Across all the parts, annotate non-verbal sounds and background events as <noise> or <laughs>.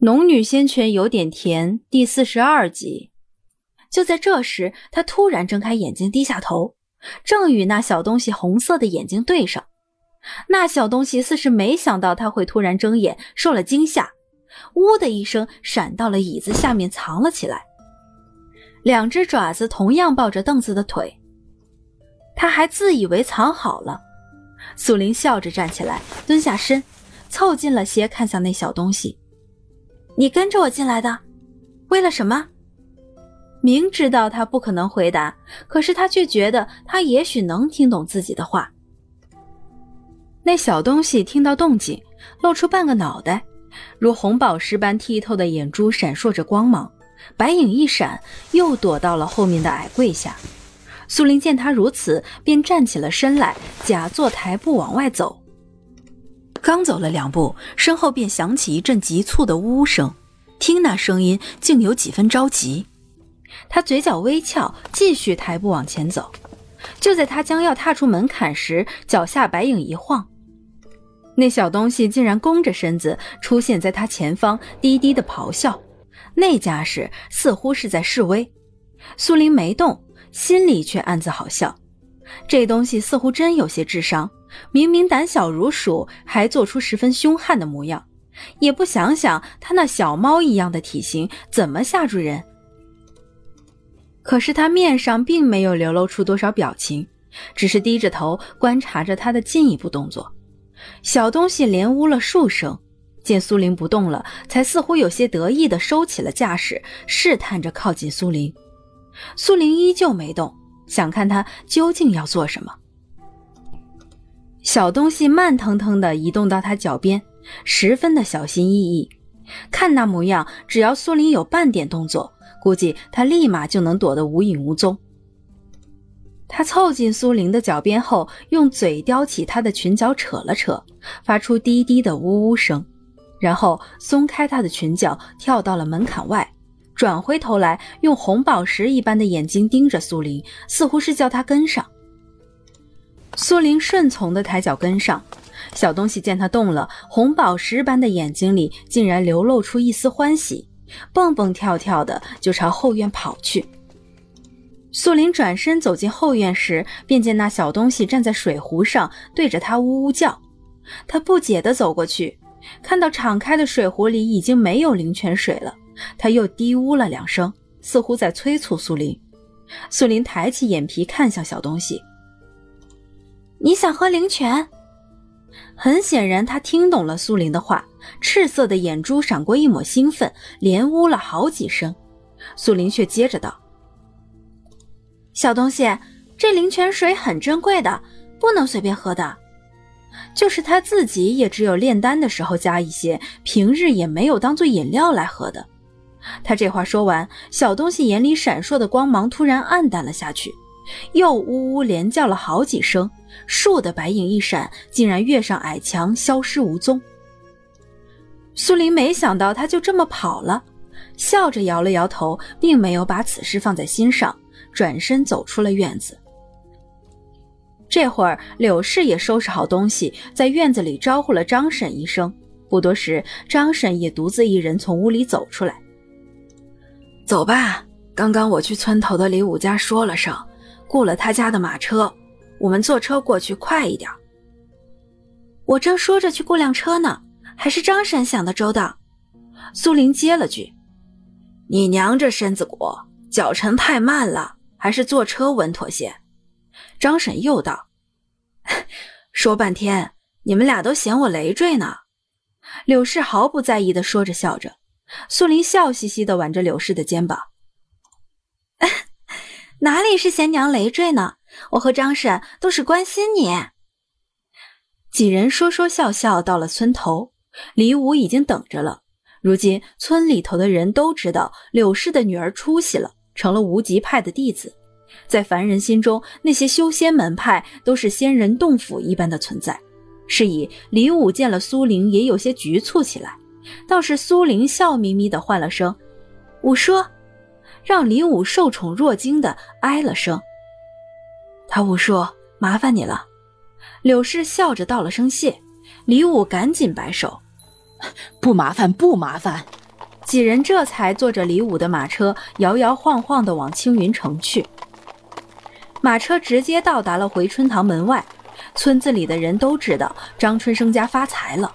农女仙泉有点甜，第四十二集。就在这时，他突然睁开眼睛，低下头，正与那小东西红色的眼睛对上。那小东西似是没想到他会突然睁眼，受了惊吓，呜的一声闪到了椅子下面藏了起来。两只爪子同样抱着凳子的腿。他还自以为藏好了。苏林笑着站起来，蹲下身，凑近了些，看向那小东西：“你跟着我进来的，为了什么？”明知道他不可能回答，可是他却觉得他也许能听懂自己的话。那小东西听到动静，露出半个脑袋，如红宝石般剔透的眼珠闪烁着光芒，白影一闪，又躲到了后面的矮柜下。苏林见他如此，便站起了身来，假作抬步往外走。刚走了两步，身后便响起一阵急促的呜呜声，听那声音，竟有几分着急。他嘴角微翘，继续抬步往前走。就在他将要踏出门槛时，脚下白影一晃，那小东西竟然弓着身子出现在他前方，低低的咆哮，那架势似乎是在示威。苏林没动，心里却暗自好笑，这东西似乎真有些智商，明明胆小如鼠，还做出十分凶悍的模样，也不想想他那小猫一样的体型怎么吓住人。可是他面上并没有流露出多少表情，只是低着头观察着他的进一步动作。小东西连呜了数声，见苏林不动了，才似乎有些得意地收起了架势，试探着靠近苏林。苏林依旧没动，想看他究竟要做什么。小东西慢腾腾地移动到他脚边，十分的小心翼翼，看那模样，只要苏林有半点动作。估计他立马就能躲得无影无踪。他凑近苏林的脚边后，用嘴叼起她的裙角扯了扯，发出低低的呜呜声，然后松开她的裙角，跳到了门槛外，转回头来，用红宝石一般的眼睛盯着苏林，似乎是叫她跟上。苏玲顺从的抬脚跟上，小东西见他动了，红宝石般的眼睛里竟然流露出一丝欢喜。蹦蹦跳跳的就朝后院跑去。苏林转身走进后院时，便见那小东西站在水壶上，对着他呜呜叫。他不解地走过去，看到敞开的水壶里已经没有灵泉水了。他又低呜了两声，似乎在催促苏林。苏林抬起眼皮看向小东西：“你想喝灵泉？”很显然，他听懂了苏林的话。赤色的眼珠闪过一抹兴奋，连呜了好几声。苏林却接着道：“小东西，这灵泉水很珍贵的，不能随便喝的。就是他自己也只有炼丹的时候加一些，平日也没有当做饮料来喝的。”他这话说完，小东西眼里闪烁的光芒突然暗淡了下去，又呜呜连叫了好几声，树的白影一闪，竟然跃上矮墙，消失无踪。苏林没想到他就这么跑了，笑着摇了摇头，并没有把此事放在心上，转身走出了院子。这会儿，柳氏也收拾好东西，在院子里招呼了张婶一声。不多时，张婶也独自一人从屋里走出来。走吧，刚刚我去村头的李武家说了声，雇了他家的马车，我们坐车过去快一点。我正说着去雇辆车呢。还是张婶想的周到，苏林接了句：“你娘这身子骨，脚程太慢了，还是坐车稳妥些。”张婶又道：“说半天，你们俩都嫌我累赘呢。”柳氏毫不在意的说着笑着，苏林笑嘻嘻的挽着柳氏的肩膀：“ <laughs> 哪里是嫌娘累赘呢？我和张婶都是关心你。”几人说说笑笑到了村头。李武已经等着了。如今村里头的人都知道柳氏的女儿出息了，成了无极派的弟子。在凡人心中，那些修仙门派都是仙人洞府一般的存在。是以李武见了苏玲，也有些局促起来。倒是苏玲笑眯眯的唤了声“武叔”，让李武受宠若惊的哀了声：“他武叔，麻烦你了。”柳氏笑着道了声谢。李武赶紧摆手。不麻烦，不麻烦，几人这才坐着李武的马车，摇摇晃晃地往青云城去。马车直接到达了回春堂门外，村子里的人都知道张春生家发财了。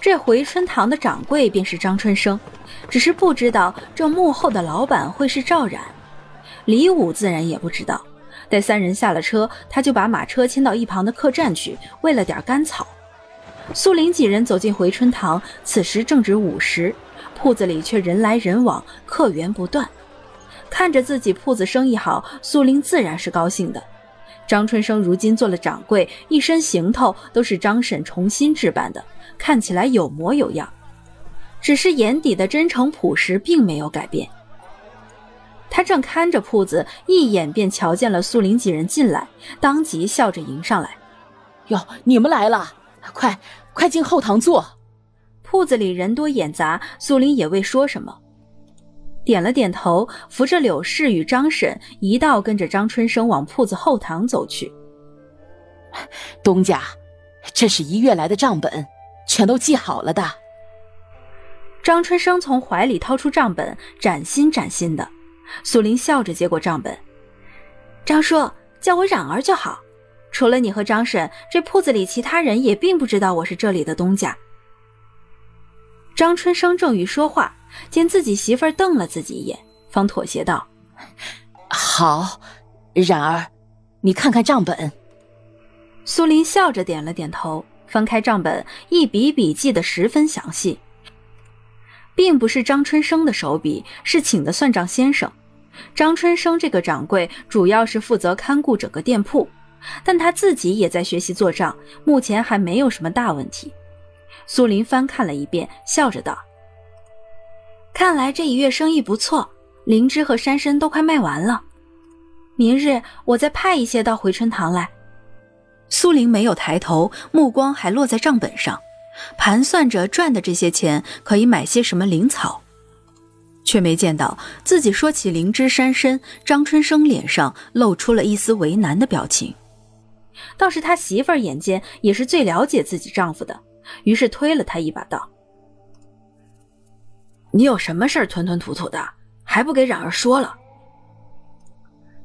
这回春堂的掌柜便是张春生，只是不知道这幕后的老板会是赵冉。李武自然也不知道。待三人下了车，他就把马车牵到一旁的客栈去，喂了点干草。苏林几人走进回春堂，此时正值午时。铺子里却人来人往，客源不断。看着自己铺子生意好，苏林自然是高兴的。张春生如今做了掌柜，一身行头都是张婶重新置办的，看起来有模有样。只是眼底的真诚朴实并没有改变。他正看着铺子，一眼便瞧见了苏林几人进来，当即笑着迎上来：“哟，你们来了，快快进后堂坐。”铺子里人多眼杂，苏林也未说什么，点了点头，扶着柳氏与张婶一道跟着张春生往铺子后堂走去。东家，这是一月来的账本，全都记好了的。张春生从怀里掏出账本，崭新崭新的。苏林笑着接过账本，张叔叫我冉儿就好。除了你和张婶，这铺子里其他人也并不知道我是这里的东家。张春生正欲说话，见自己媳妇儿瞪了自己一眼，方妥协道：“好，冉儿，你看看账本。”苏林笑着点了点头，翻开账本，一笔笔记得十分详细，并不是张春生的手笔，是请的算账先生。张春生这个掌柜主要是负责看顾整个店铺，但他自己也在学习做账，目前还没有什么大问题。苏林翻看了一遍，笑着道：“看来这一月生意不错，灵芝和山参都快卖完了。明日我再派一些到回春堂来。”苏林没有抬头，目光还落在账本上，盘算着赚的这些钱可以买些什么灵草，却没见到自己说起灵芝山参，张春生脸上露出了一丝为难的表情。倒是他媳妇儿眼尖，也是最了解自己丈夫的。于是推了他一把，道：“你有什么事儿吞吞吐吐的，还不给冉儿说了？”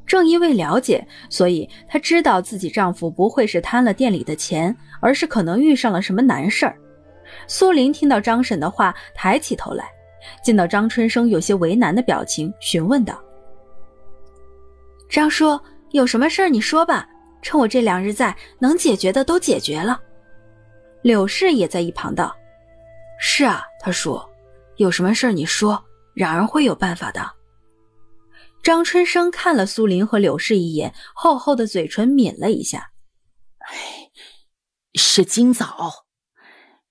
正因为了解，所以她知道自己丈夫不会是贪了店里的钱，而是可能遇上了什么难事儿。苏林听到张婶的话，抬起头来，见到张春生有些为难的表情，询问道：“张叔，有什么事儿你说吧，趁我这两日在，能解决的都解决了。”柳氏也在一旁道：“是啊，他说，有什么事你说，冉儿会有办法的。”张春生看了苏林和柳氏一眼，厚厚的嘴唇抿了一下：“哎，是今早，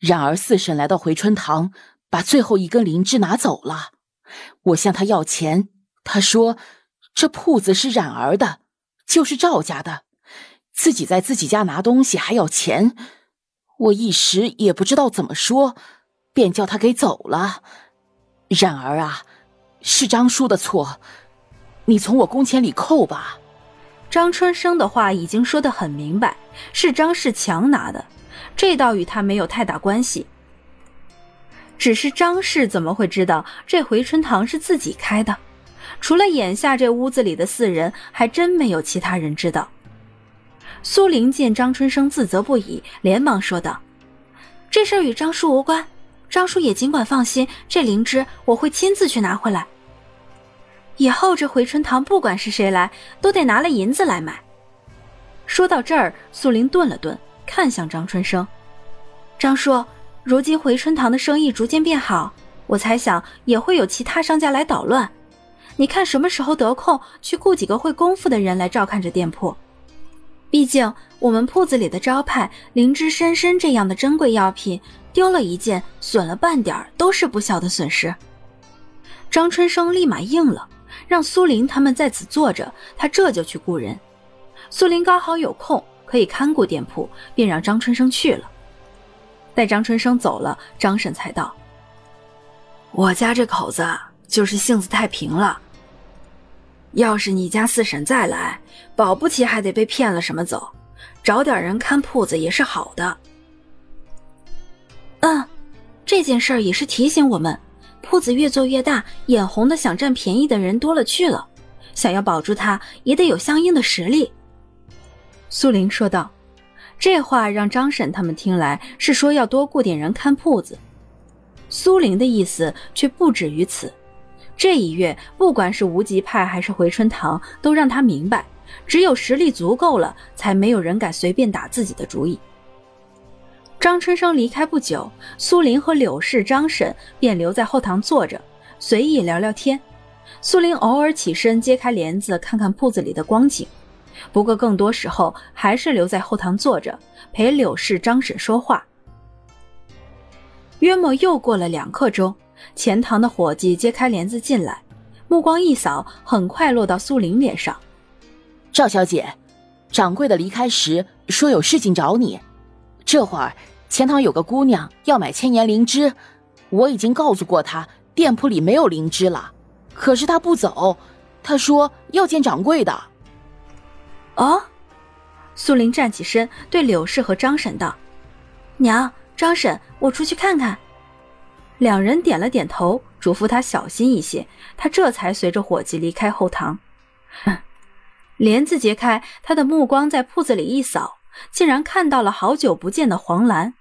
冉儿四婶来到回春堂，把最后一根灵芝拿走了。我向他要钱，他说这铺子是冉儿的，就是赵家的，自己在自己家拿东西还要钱。”我一时也不知道怎么说，便叫他给走了。冉儿啊，是张叔的错，你从我工钱里扣吧。张春生的话已经说得很明白，是张世强拿的，这倒与他没有太大关系。只是张氏怎么会知道这回春堂是自己开的？除了眼下这屋子里的四人，还真没有其他人知道。苏玲见张春生自责不已，连忙说道：“这事与张叔无关，张叔也尽管放心，这灵芝我会亲自去拿回来。以后这回春堂不管是谁来，都得拿了银子来买。”说到这儿，素玲顿了顿，看向张春生：“张叔，如今回春堂的生意逐渐变好，我猜想也会有其他商家来捣乱。你看什么时候得空，去雇几个会功夫的人来照看着店铺。”毕竟，我们铺子里的招牌灵芝山参这样的珍贵药品，丢了一件，损了半点都是不小的损失。张春生立马应了，让苏林他们在此坐着，他这就去雇人。苏林刚好有空，可以看顾店铺，便让张春生去了。待张春生走了，张婶才道：“我家这口子就是性子太平了。”要是你家四婶再来，保不齐还得被骗了什么走。找点人看铺子也是好的。嗯，这件事也是提醒我们，铺子越做越大，眼红的想占便宜的人多了去了。想要保住它，也得有相应的实力。”苏玲说道。这话让张婶他们听来是说要多雇点人看铺子。苏玲的意思却不止于此。这一月，不管是无极派还是回春堂，都让他明白，只有实力足够了，才没有人敢随便打自己的主意。张春生离开不久，苏林和柳氏、张婶便留在后堂坐着，随意聊聊天。苏林偶尔起身揭开帘子，看看铺子里的光景，不过更多时候还是留在后堂坐着，陪柳氏、张婶说话。约莫又过了两刻钟。前堂的伙计揭开帘子进来，目光一扫，很快落到苏林脸上。赵小姐，掌柜的离开时说有事情找你。这会儿前堂有个姑娘要买千年灵芝，我已经告诉过她店铺里没有灵芝了，可是她不走，她说要见掌柜的。哦，苏玲站起身，对柳氏和张婶道：“娘，张婶，我出去看看。”两人点了点头，嘱咐他小心一些。他这才随着伙计离开后堂。帘子揭开，他的目光在铺子里一扫，竟然看到了好久不见的黄兰。